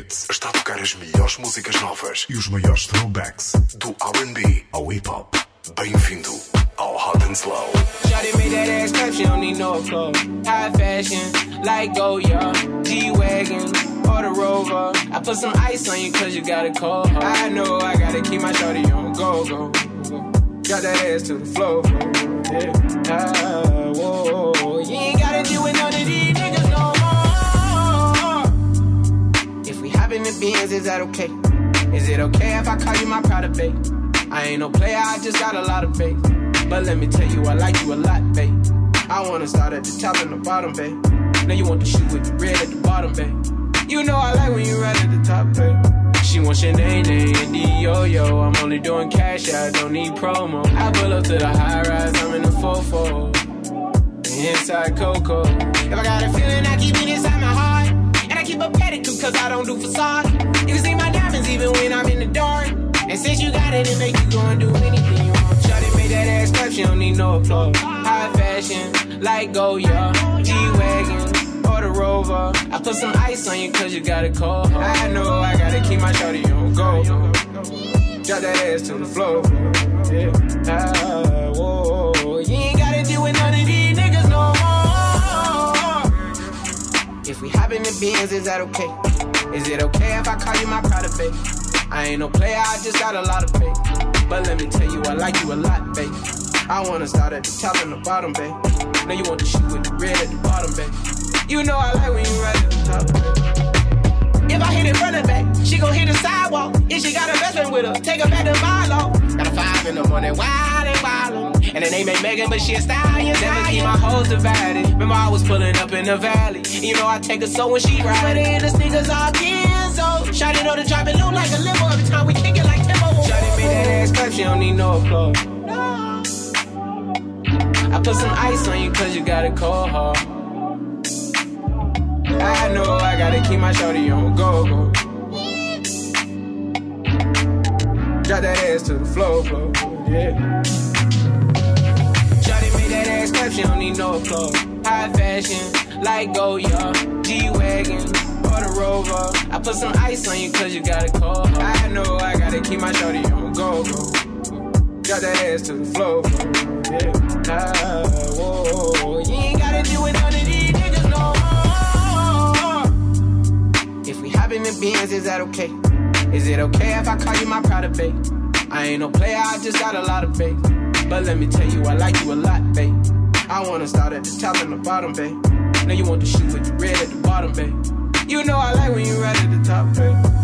Hits está a tocar as melhores músicas novas e os maiores throwbacks do RB ao hip hop. Bem-vindo ao Hot and Slow. Shawty made that ass clap, she don't need no clothes. High fashion, like Goya, G-Wagon, or the Rover. I put some ice on you cause you got a cold. I know I gotta keep my shawty on go, go. Got that ass to the floor, yeah. Ah, Benz, is that okay? Is it okay if I call you my pride babe? I ain't no player, I just got a lot of faith. But let me tell you, I like you a lot, babe. I wanna start at the top and the bottom, babe. Now you want the shoe with the red at the bottom, babe. You know I like when you right at the top, babe. She wants your name, and yo yo. I'm only doing cash, I don't need promo. I pull up to the high rise, I'm in the fofo. Inside Coco. If I got a feeling, I keep it inside a pedicure, cause I don't do facade. You can see my diamonds even when I'm in the dark. And since you got it, it make you go and do anything you want. Shawty made that ass clap, she don't need no applause. High fashion, like Goyard, G-Wagon, or the Rover. I put some ice on you cause you got a cold. I know I gotta keep my shawty on go. Drop that ass to the floor. Yeah. Ah, If we hop in the Benz, is that okay? Is it okay if I call you my pride babe? I ain't no player, I just got a lot of faith. But let me tell you, I like you a lot, babe. I wanna start at the top and the bottom, babe. Now you want the shoe with the red at the bottom, babe. You know I like when you ride at the top, babe. If I hit it running back, she gon' hit the sidewalk. If she got a best friend with her, take her back to Milo. Got a five in the morning, wild and wild. And the name ain't Megan, but she a stallion. Never keep my hoes divided. Remember I was pulling up in the valley. You know I take her so when she ride. Sweater in the sneakers all Kenzo. Shot it on the drop, it look like a limo every time we kick it like tempo. Shot it that ass clap, she don't need no applause. I put some ice on you cause you got a cold heart. I know I gotta keep my shorty on go go. Drop that ass to the floor, floor, yeah. She don't need no applause. High fashion, like go, Goyard, G-Wagon, or the Rover. I put some ice on you cause you got a cold. I know I gotta keep my shorty on go go. Drop that ass to the floor, yeah. Ah, whoa, you ain't gotta deal with none of these niggas no more. If we hop in the Benz, is that okay? Is it okay if I call you my pride babe? I ain't no player, I just got a lot of faith. But let me tell you, I like you a lot, babe. I wanna start at the top and the bottom, babe. Now you want the shoe with the red at the bottom, babe. You know I like when you right at the top, babe.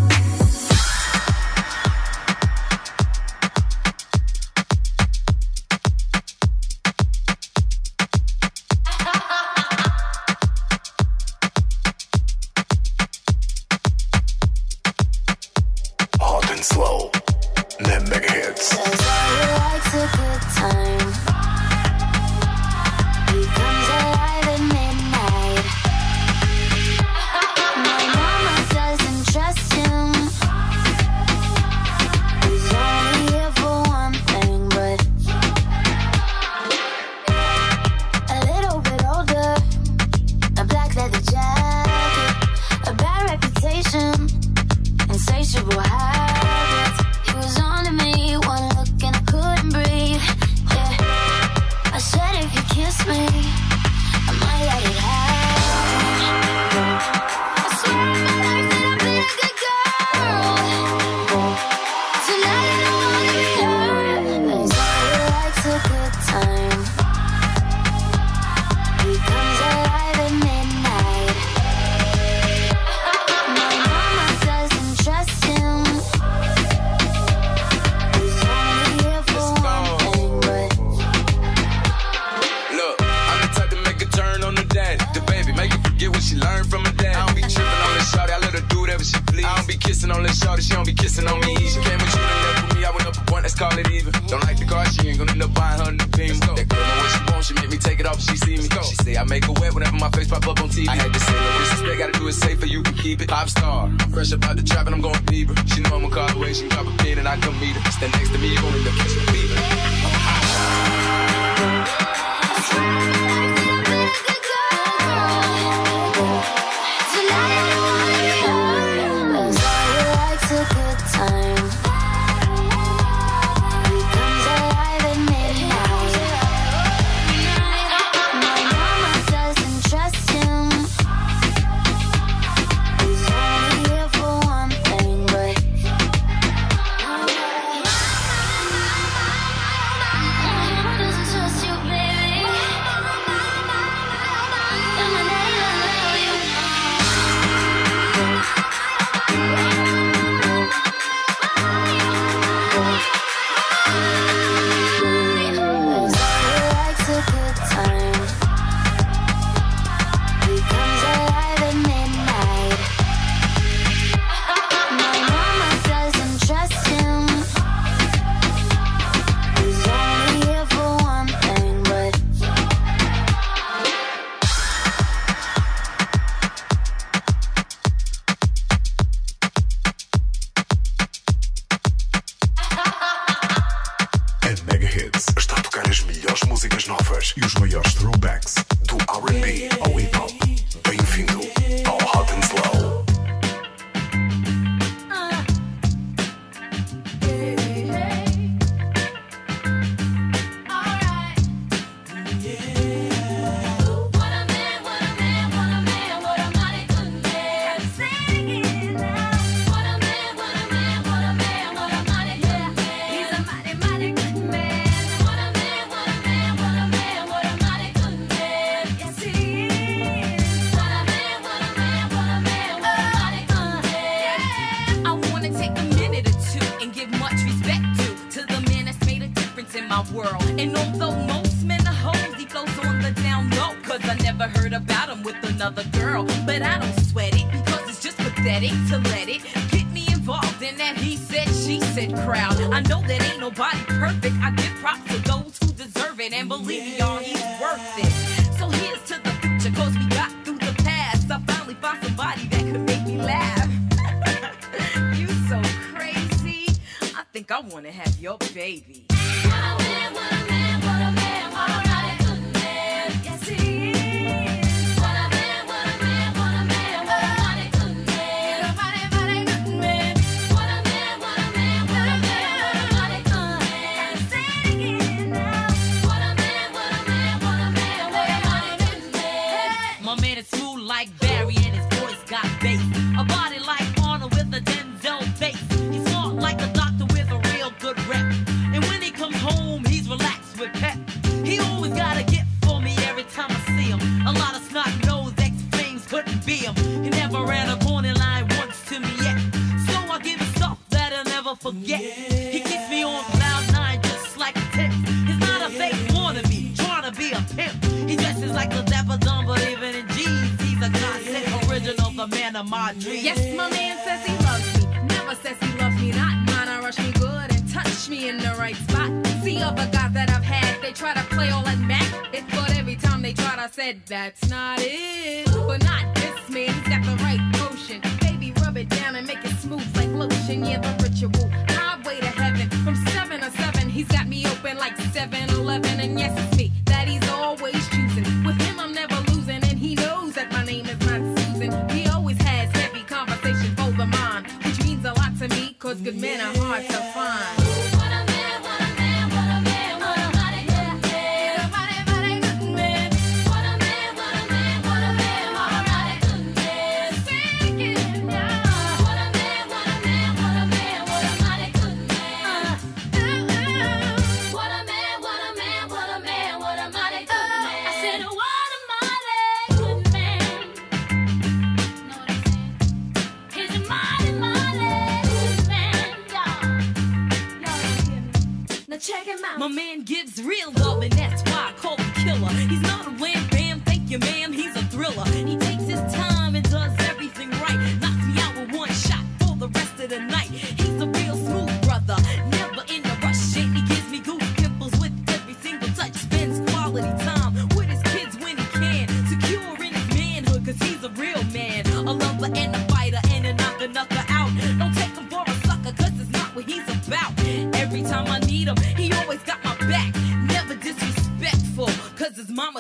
I said that's not it. But not this man, he's got the right potion. Baby, rub it down and make it smooth like lotion. Yeah, the ritual. Highway to heaven. From seven or seven, he's got me open like 7 Eleven. And yes, it's me that he's always choosing. With him, I'm never losing. And he knows that my name is not Susan. He always has heavy conversations over mine, which means a lot to me, cause good men are hard to find.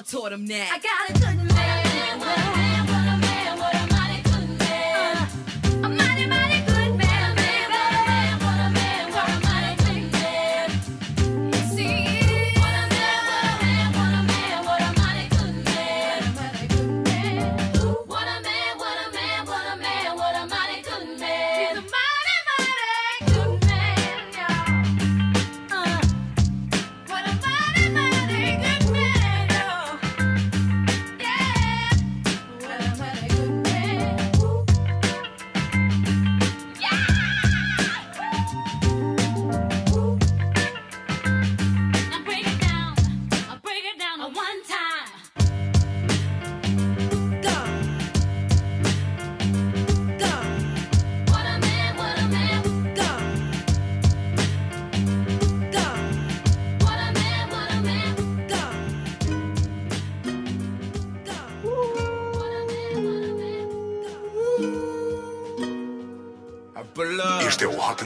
taught him that. I got a good man.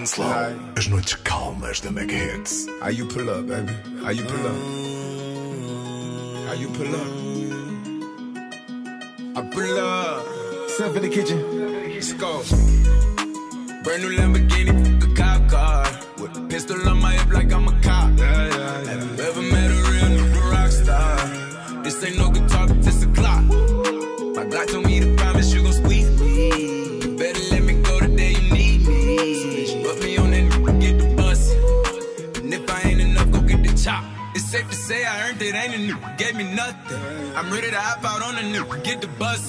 and slow. Like, As noites calmas da Mega Hits. How you pull up, baby? How you pull up? How you pull up? I pull up. Step in the kitchen. Let's go. Brand new Lamborghini.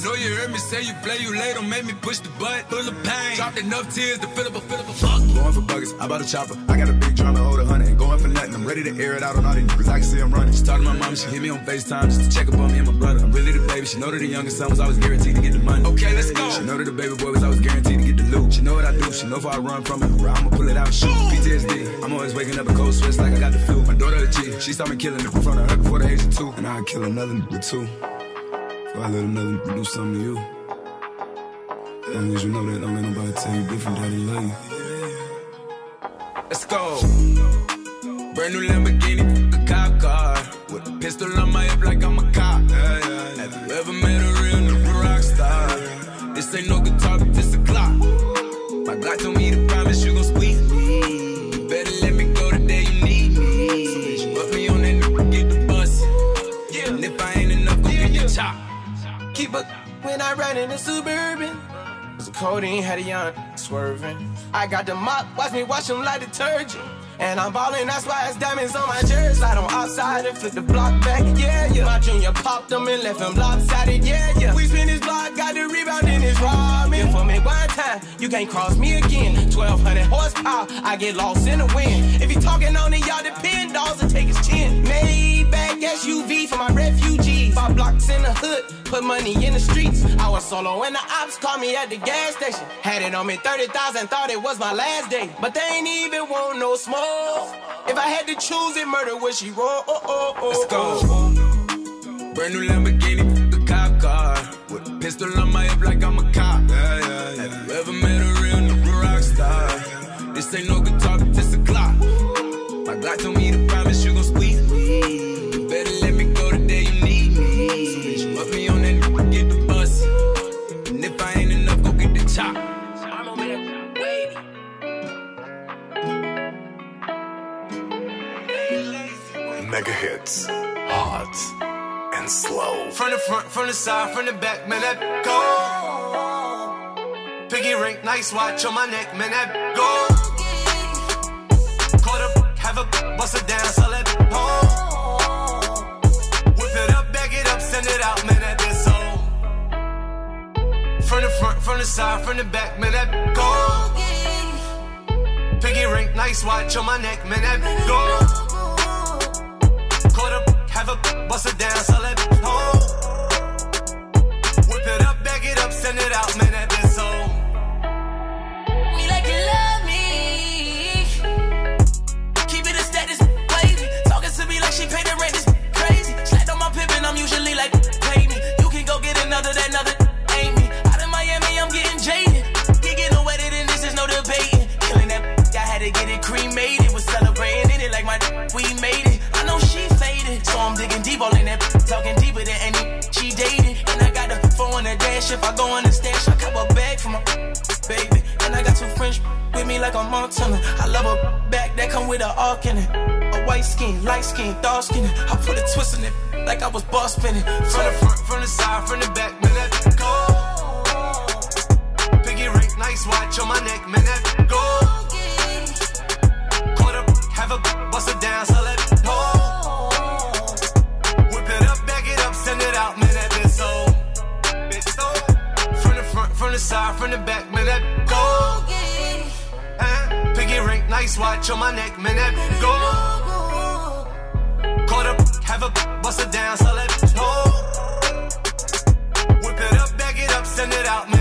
Know you heard me say you play, you late, don't make me push the butt. Full of pain, dropped enough tears to fill up a fill up a fuck. Going for buggers, I bought a chopper. I got a big drum to hold a hundred. Going for nothing. I'm ready to air it out on all these niggas. I can see I'm running. She talked to my mom, she hit me on FaceTime just to check up on me and my brother. I'm really the baby. She know that the youngest son was always guaranteed to get the money. Okay, let's go. She know that the baby boy was always guaranteed to get the loot. She know what I do. She know if I run from it, I'ma pull it out and shoot. PTSD. I'm always waking up a cold sweats like I got the flu. My daughter a G. She saw me killing in front of her before the age of two. And I'd kill another nigga too. So I let another do something to you. Long as you know that, don't let nobody tell you different, daddy love you. Let's go. Brand new Lamborghini, a cop car. With a pistol on my hip like I'm a cop. Have you ever met a real nigga rock star? This ain't no guitar, but this a clock. My Glock told me Up when I ride in the suburban. A codeine, had a young swerving. I got the mop, watch me wash them like detergent. And I'm ballin', that's why it's diamonds on my jersey. Slide on outside and flip the block back, yeah, yeah. My junior popped them and left him lopsided, yeah, yeah. We spin his block, got the rebound in his ramen. For me one time, you can't cross me again. 1200 horsepower, I get lost in the wind. If he talking on it, y'all depend, dolls and take his chin. Maybach SUV for my refugees. Five blocks in the hood, put money in the streets. I was solo and the ops called me at the gas station. Had it on me 30,000, thought it was my last day. But they ain't even want no smoke. If I had to choose it, murder would she roll? Oh, oh, oh, oh Let's oh. go. Brand new Lamborghini, a cop car. With a pistol on my hip like I'm a cop. Have you ever met a the side, from the back, man, that go. Piggy ring, nice watch on my neck, man, that go. Caught up, have a bust it down, so let go. Whip it up, bag it up, send it out, man, that been so. From the front, from the side, from the back, man, that go. Piggy ring, nice watch on my neck, man, that go. Caught up, have a bust it down, skin, dark skin. I put a twist in it like I was boss spinning. From the front, from the side, from the back, man, that go. Piggy ring, nice watch on my neck, man, that go. Up, have a bust it down, so let go. Whip it up, bag it up, send it out, man, that been so. From the front, from the side, from the back, man, that go. Piggy ring, nice watch on my neck, man, that go. Bust it down, so let go. Oh. Whip it up, bag it up, send it out, man,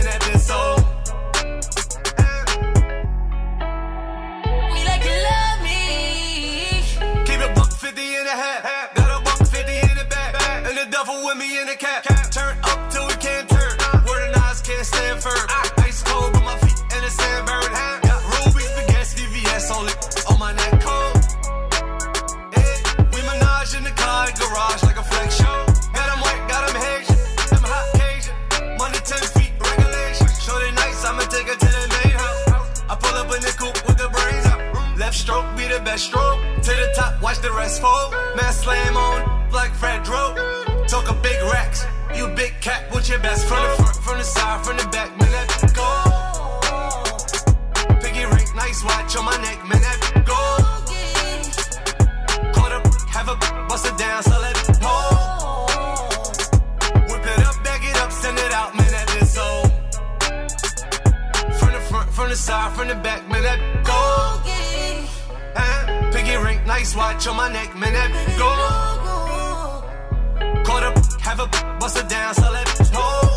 stressful. Slam on Fred Talk a big. You big cat your best from the front, from the side, from the back. Man, that go. Piggy ring, nice watch on my neck. Man, that go. Caught up, have a bust it down, so let it go. Whip it up, bag it up, send it out. Man, that is so. From the front, from the side, from the back. nice watch on my neck, man, that go. Caught up, have a bust it down, so let it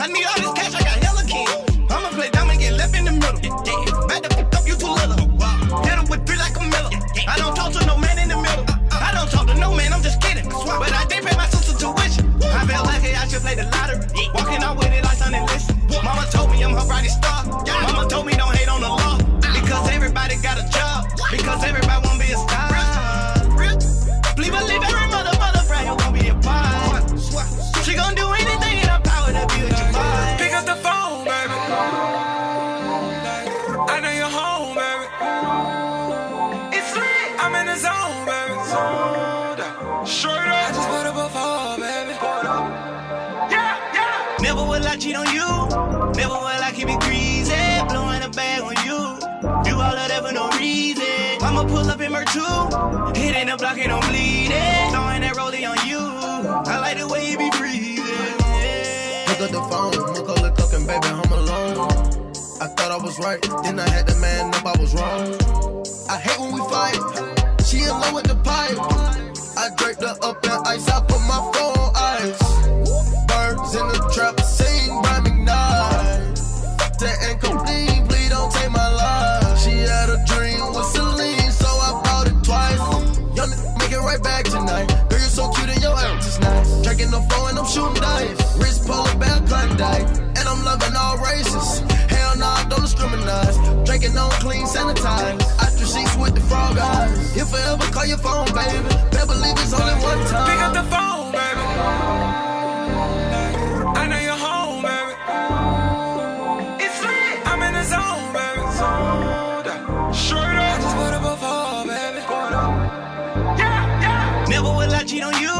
I need all this cash, I got hell. Glock it, I'm bleeding. Throwing that rollie on you. I like the way you be breathing. Pick up the phone, Mucko look up and baby, I'm alone. I thought I was right, then I had to man up, I was wrong. I hate when we fight. She in love with the pipe. I draped her up in ice, I put my phone. forever call your phone, baby. Better believe it's only one time. Pick up the phone, baby. I know you're home, baby. It's lit. I'm in the zone, baby. Zoned out. Straight up. I just put up a fall, baby. Yeah, yeah. Never will I cheat on you.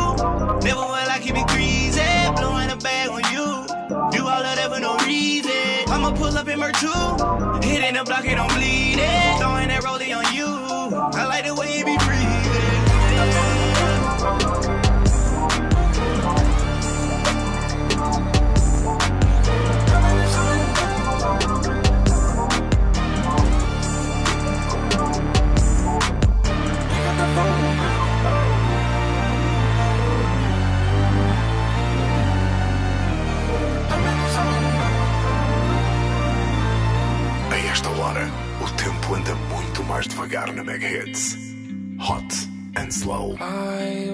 Never will I keep it greasy. Blowing a bag on you. Do all of that for no reason. I'ma pull up in her too. Hitting the block, it don't bleed it. Throwing that rollie on you. we got to make hits hot and slow. I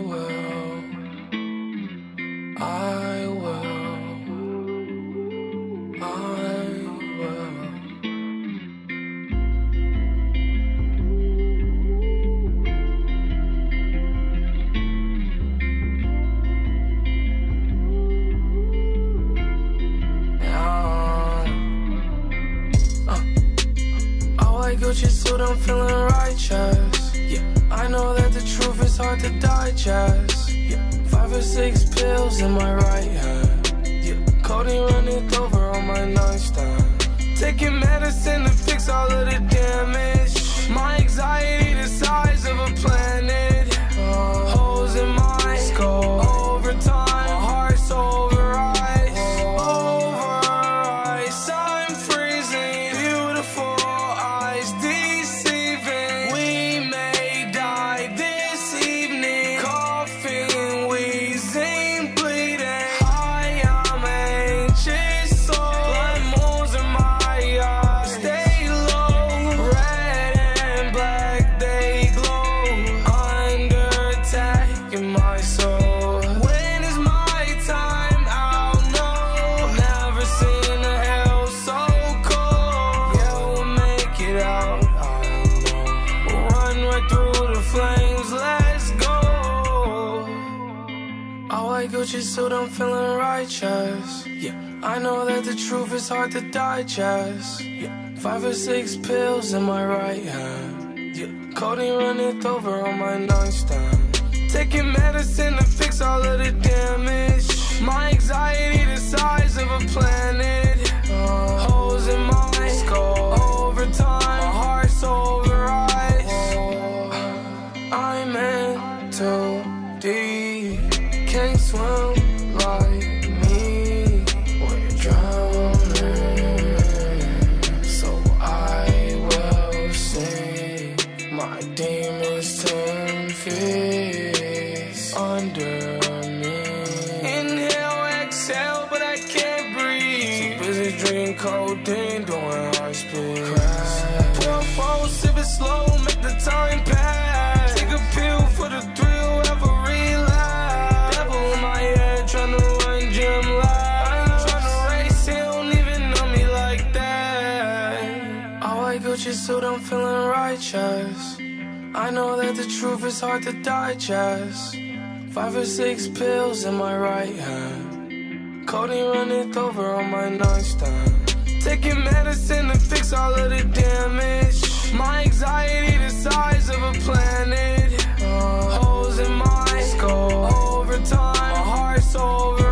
the truth is hard to digest. Yeah, five or six pills in my right hand. Yeah, codeine running over on my nightstand. Taking medicine to fix all of the damage. My anxiety the size of a planet. Holes in my skull. Overtime, suit, I'm feeling righteous. I know that the truth is hard to digest. Five or six pills in my right hand. Codeine running over on my nightstand. Taking medicine to fix all of the damage. My anxiety the size of a planet. Uh, holes in my skull. Overtime, my heart's over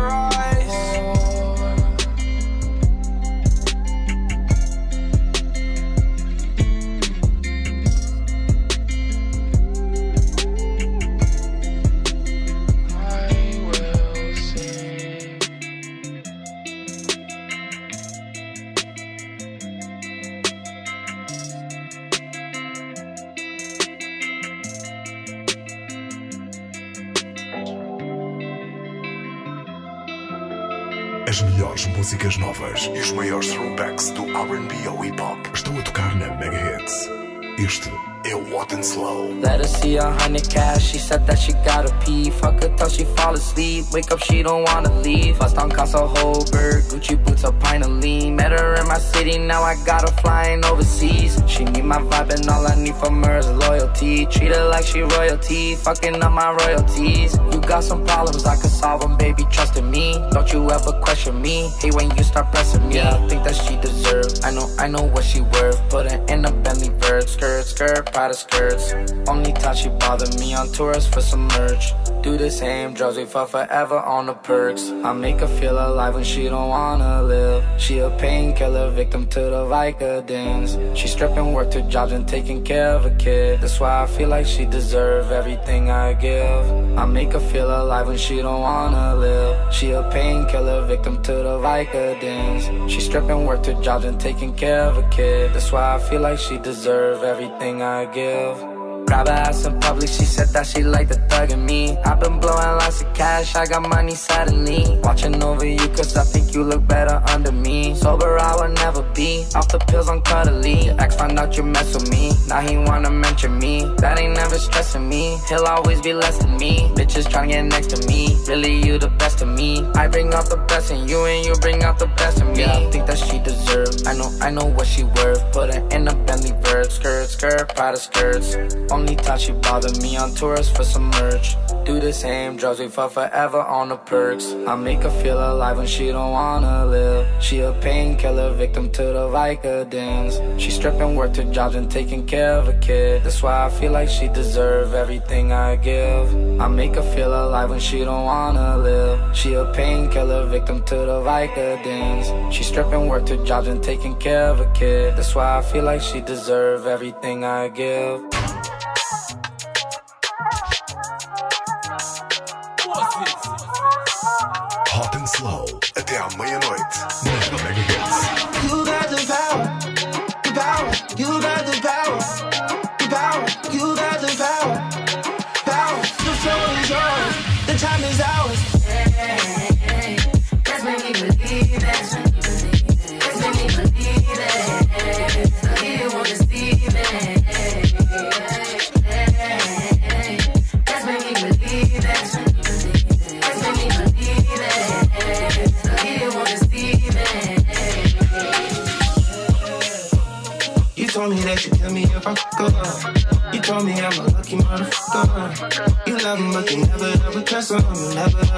músicas novas e os maiores throwbacks do RB ao hip hop estão a tocar na Mega Hits. Este Hot and Slow. Let her see a hundred cash, she said that she gotta pee. Fuck her till she fall asleep, wake up, she don't wanna leave. Bust on Casa Holberg, Gucci boots, a pint of lean. Met her in my city, now I got her flying overseas. She need my vibe and all I need from her is loyalty. Treat her like she royalty, fucking up my royalties. You got some problems, I can solve them, baby, trust in me. Don't you ever question me, hate when you start pressing me. Yeah. I think that she deserve, I know, I know what she worth. Put her in a Bentley Bird, skirt, skirt, Prada skirts. Only time she bothered me on tours for some merch. Do the same drugs, we fuck forever on the perks. I make her feel alive when she don't wanna live. She a painkiller, victim to the Vicodins. She stripping work to jobs and taking care of a kid. That's why I feel like she deserve everything I give. I make her feel alive when she don't wanna live. She a painkiller, victim to the Vicodins. She stripping work to jobs and taking care of a kid. That's why I feel like she deserve everything I give. Grab her ass in public, she said that she liked the thug in me. I've been blowing lots of cash, I got money suddenly. Watching over you, cause I think you look better under me. Sober, I will never be. Off the pills, I'm cuddly. Your ex found out you mess with me. Now he wanna mention me. That ain't never stressing me. He'll always be less than me. Bitches tryna get next to me. Really, you the best of me. I bring out the best in you, and you bring out the best in me. Yeah, I think that she deserves. I know, I know what she worth. Put her in a Bentley verb. Skirt, skirt, Prada skirts. Only time she bothered me on tours for some merch. Do the same drugs we fuck forever on the perks. I make her feel alive when she don't wanna live. She a painkiller victim to the Vicodins. She stripping work to jobs and taking care of a kid. That's why I feel like she deserve everything I give. I make her feel alive when she don't wanna live. She a painkiller victim to the Vicodins. She stripping work to jobs and taking care of a kid. That's why I feel like she deserve everything I give. Hot and Slow, até à meia-noite,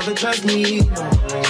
never ever trust me.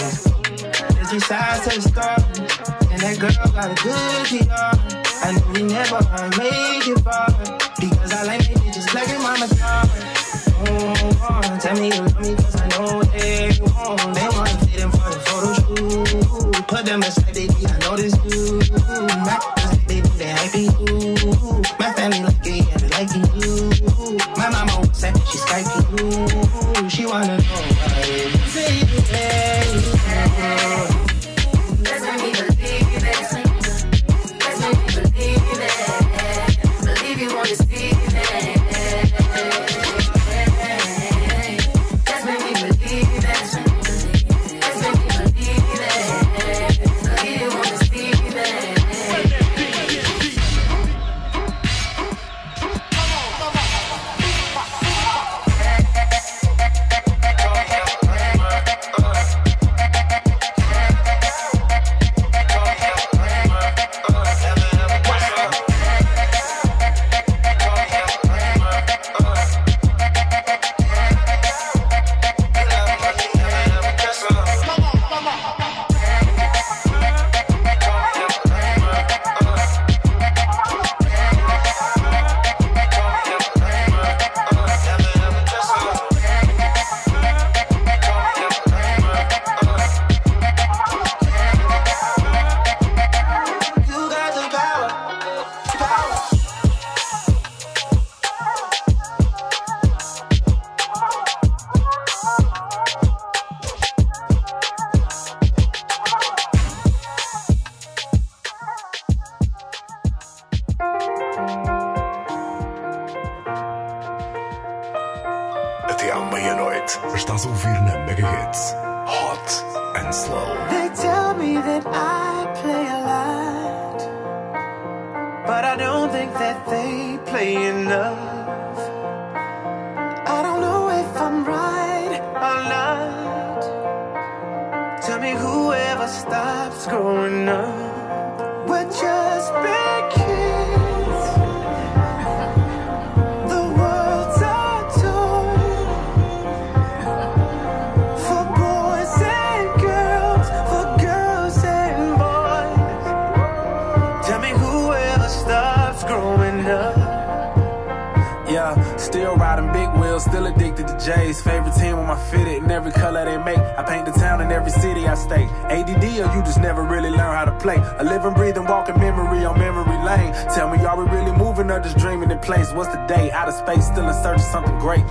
You just never really learn how to play. A living, breathing, walking memory on memory lane. Tell me, are we really moving or just dreaming in place? What's the day? Out of space, still in search of something great.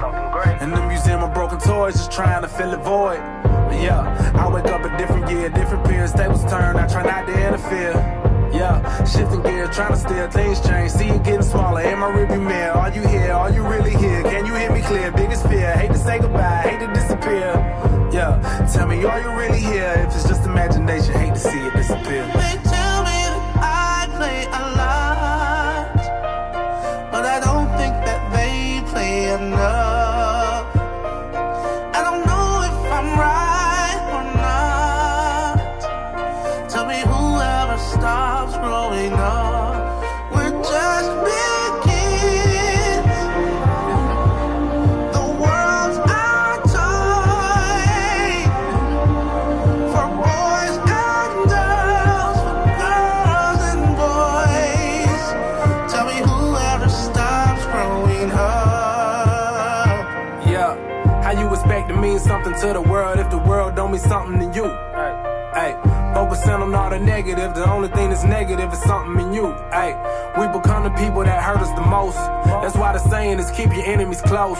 In the museum of broken toys, just trying to fill the void. Yeah, I wake up a different year, different periods, tables turn. I try not to interfere. Yeah, shifting gears, trying to steer things change. See it getting smaller in my rearview mirror. Are you here? Are you really here? Can you hear me clear. Biggest fear, hate to say goodbye, hate to disappear. Yeah, tell me, are you really here? If it's just imagination, hate to see it disappear. They tell me I play only thing that's negative is something in you. Hey, we become the people that hurt us the most. That's why the saying is keep your enemies close.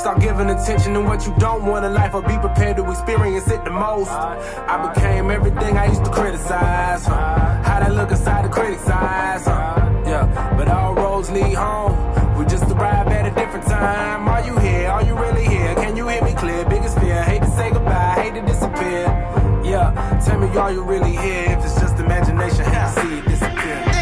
Stop giving attention to what you don't want in life or be prepared to experience it the most. I became everything I used to criticize. Huh? How that look inside the critic's eyes. Huh? Yeah, but all roads lead home. We just arrived at a different time. Are you here? Are you really here? Can you hear me clear? Biggest fear. Hate to say goodbye. Hate to disappear. Yeah, tell me, are you really here? If it's just imagination, hate to see it disappear.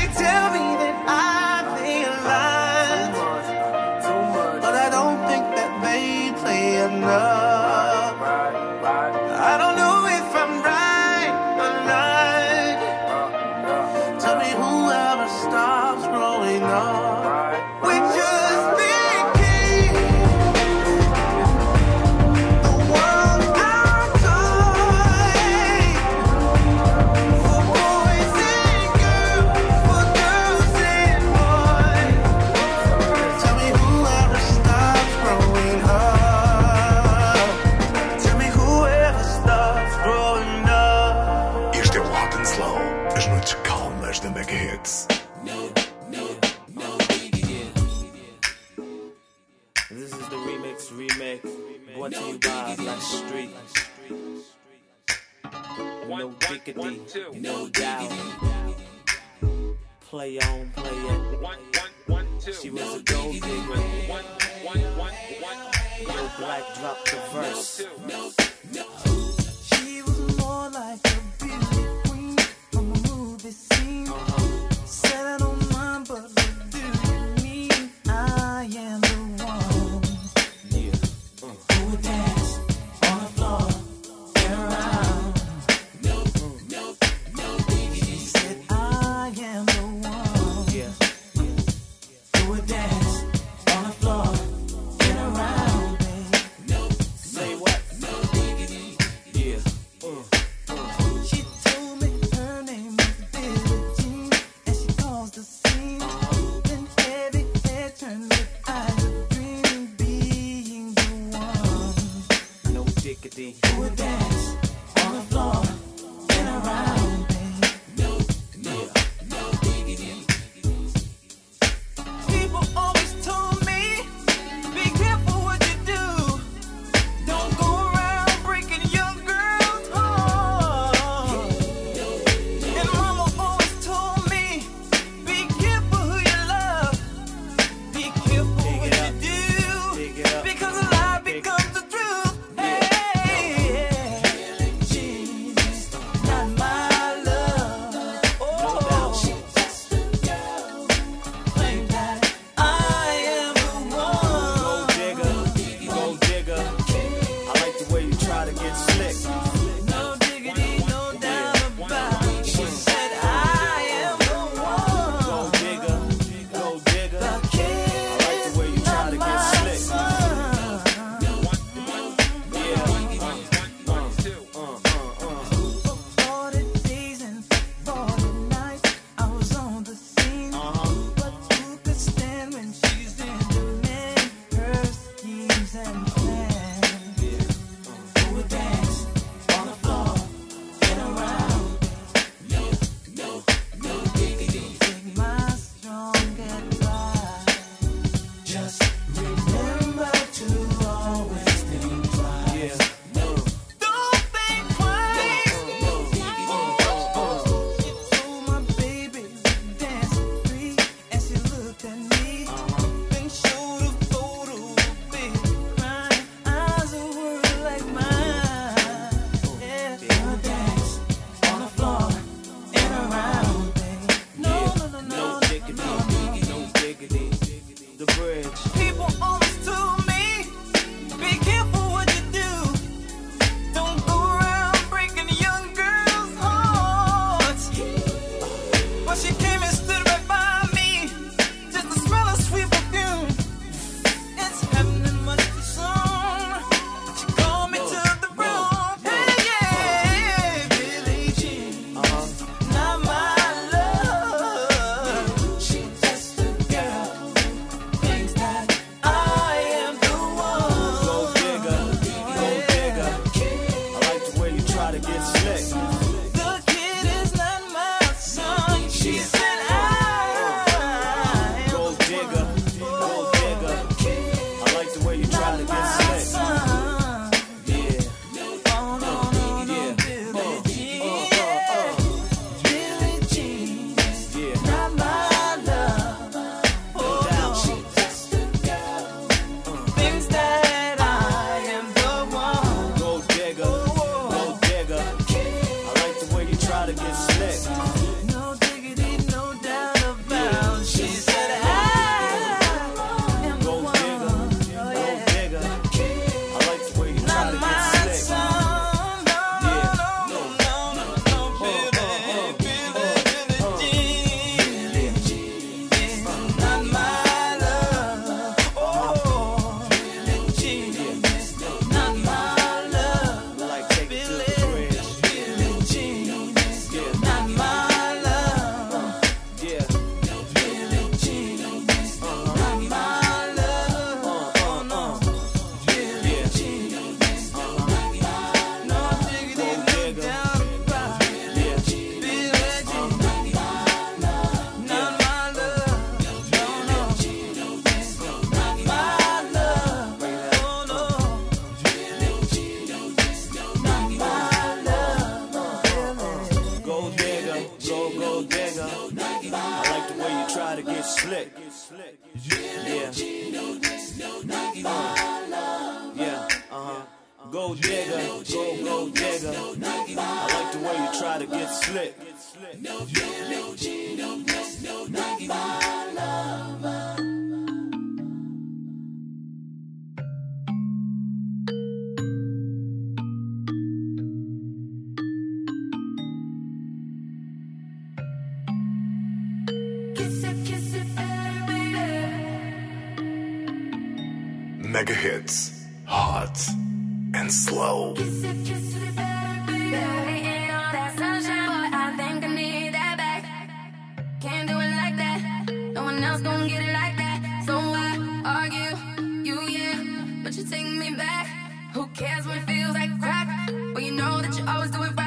Dropped the verse. else gonna get it like that. So I argue, you yeah, but you take me back. Who cares when it feels like crack? But well, you know that you always do it right.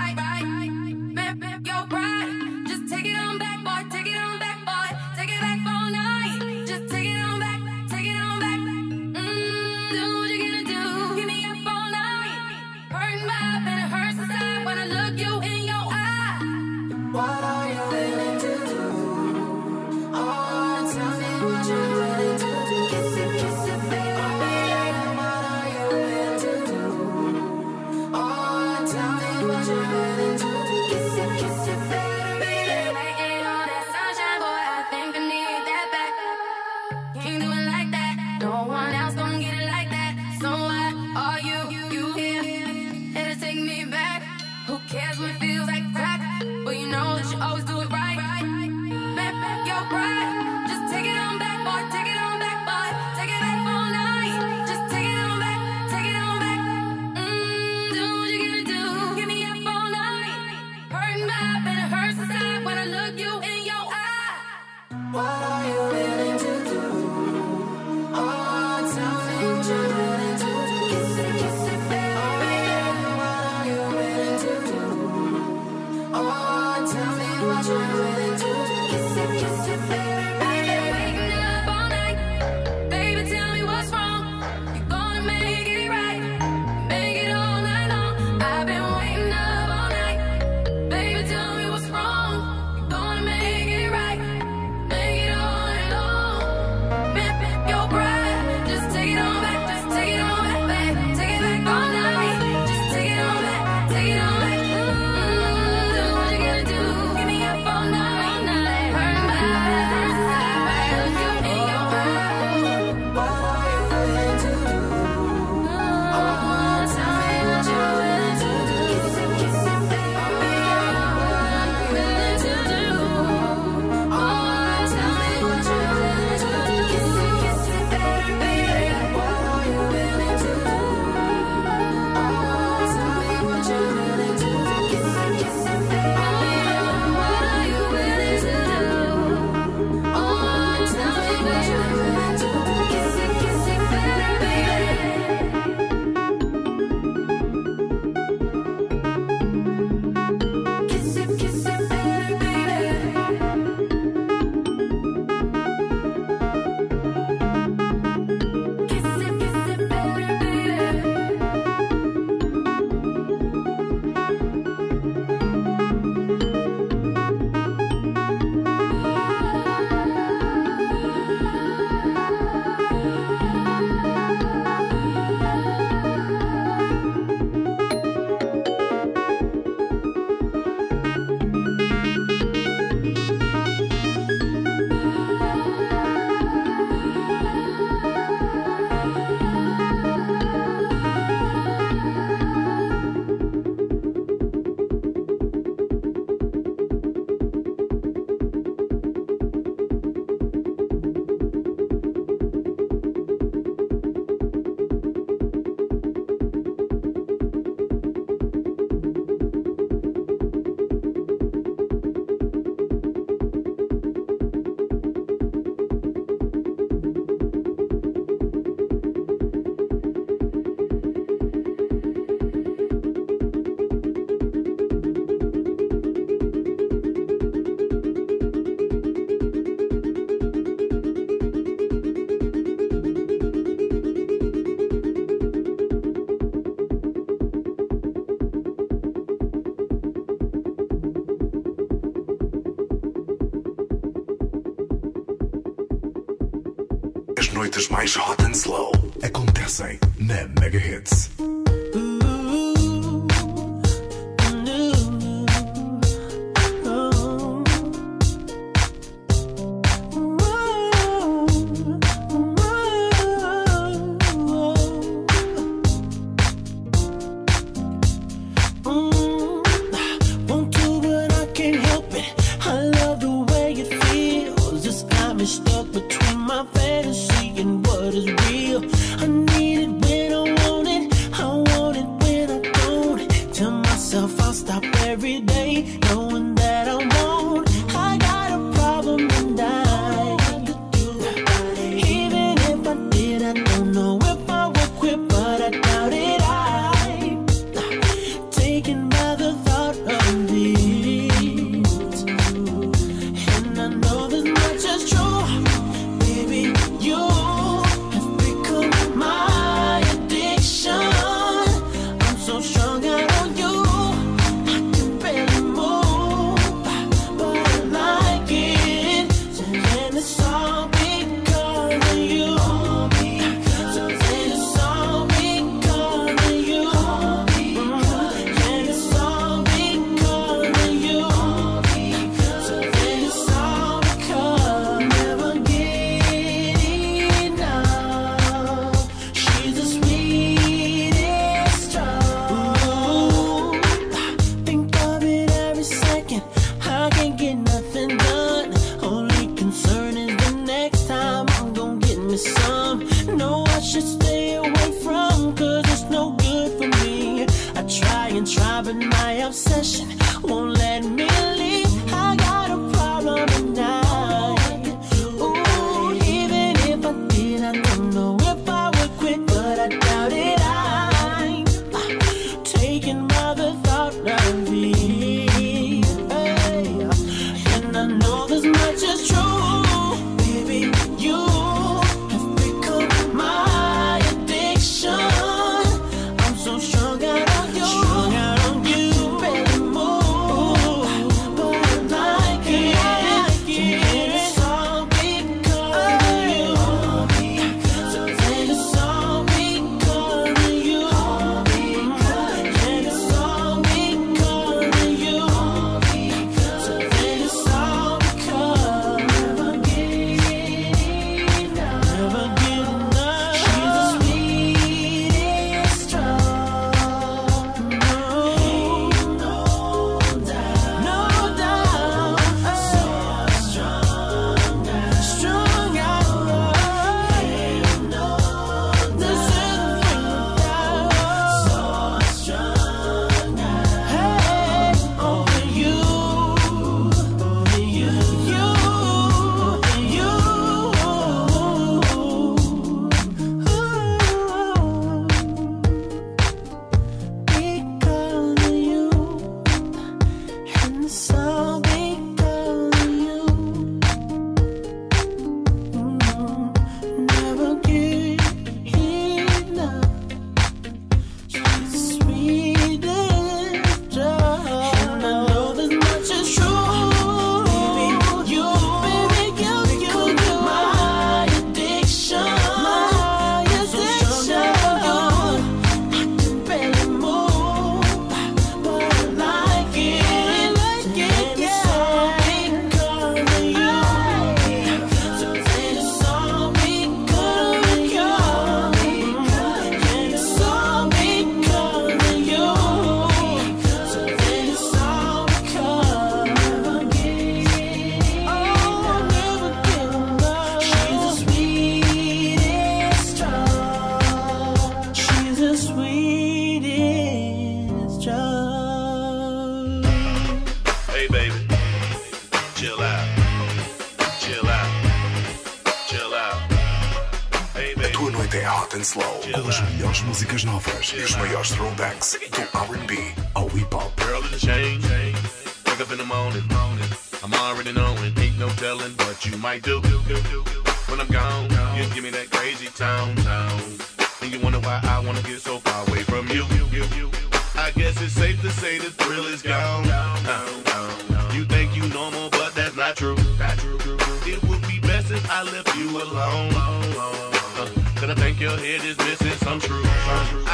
mais hot and slow acontecem na Mega Hits. of. sweetest joy. Hey, baby, chill out. Chill out. Chill out. Hey, baby. A tua noite é hot and slow, chill com as melhores músicas novas chill e os maiores throwbacks do RB ao hip hop. Girl in the chain. wake up in the morning. I'm already knowing, ain't no telling what you might do. When I'm gone, you give me that crazy tone, tone why I wanna get so far away from you. I guess it's safe to say the thrill is gone. You think you normal, but that's not true. It would be best if I left you alone. Cause I think your head is missing some truth.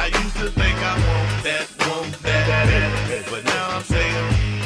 I used to think I want that, want that, that. But now I'm saying.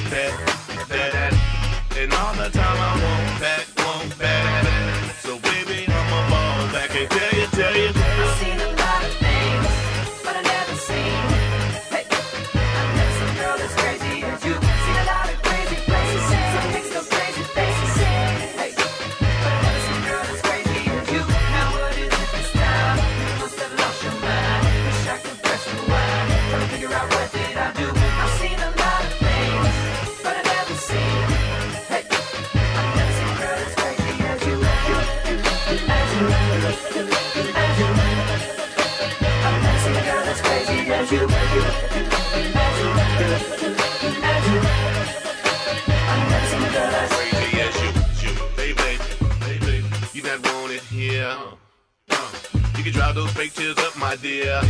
can dry those fake tears up, my dear.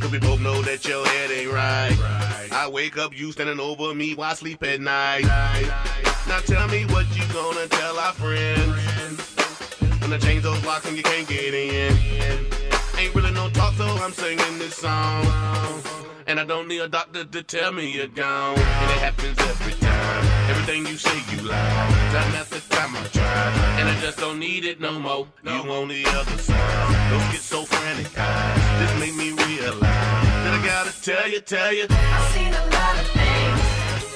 Cause we both know that your head ain't right. I wake up, you standing over me while I sleep at night. Now tell me what you gonna tell our friends. When I change those locks and you can't get in. Ain't really no talk, so I'm singing this song. And I don't need a doctor to tell me you're gone. And it happens every time. Everything you say, you lie. Time after time I try, and I just don't need it no more. No. You on the other side, don't get so frantic. Eyes. Make me realize that I gotta tell you, tell you. I've seen a lot of things,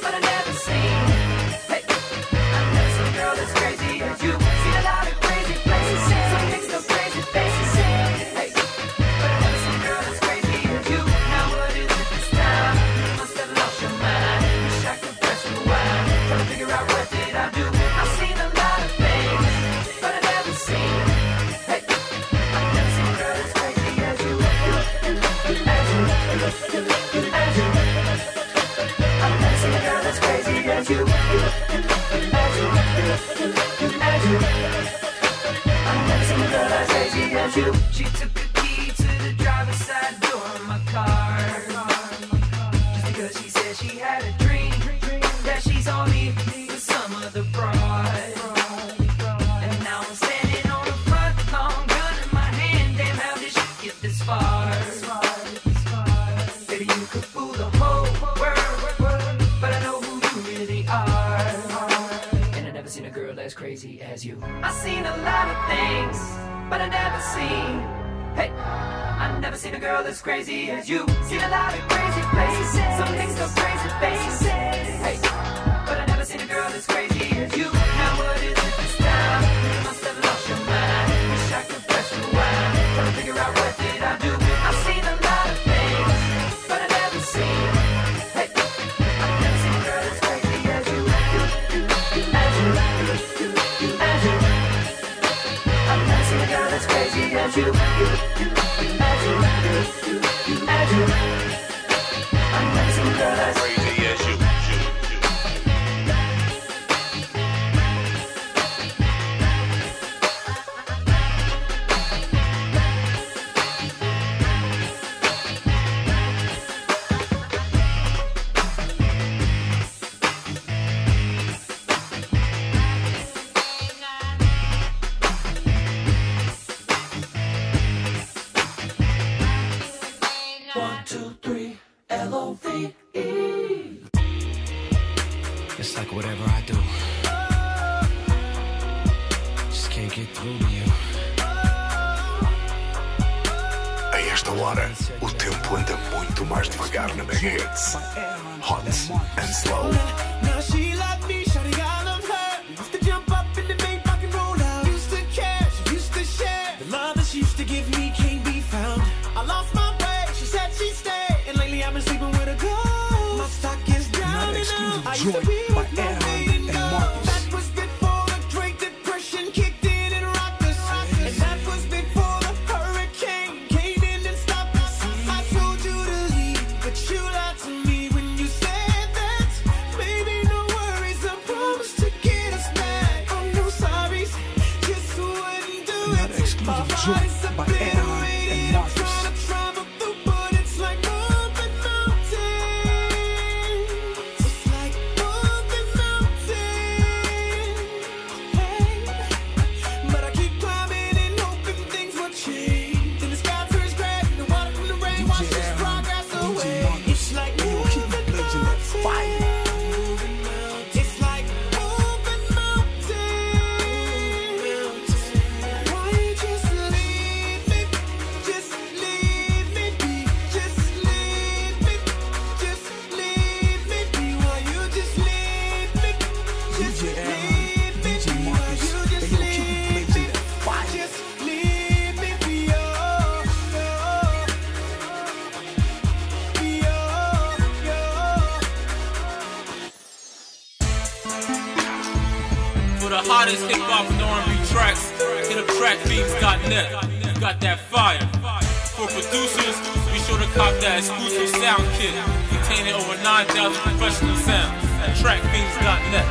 but I never seen. Hey, I know some girl that's crazy. but I never seen. Hey, I've never seen a girl as crazy as you. Seen a lot of crazy faces. some things so crazy faces. Hey, but I never seen a girl as crazy as you. neck, got that fire. For producers, be sure to cop that exclusive sound kit containing over 9,000 professional sounds at trackbeats.net.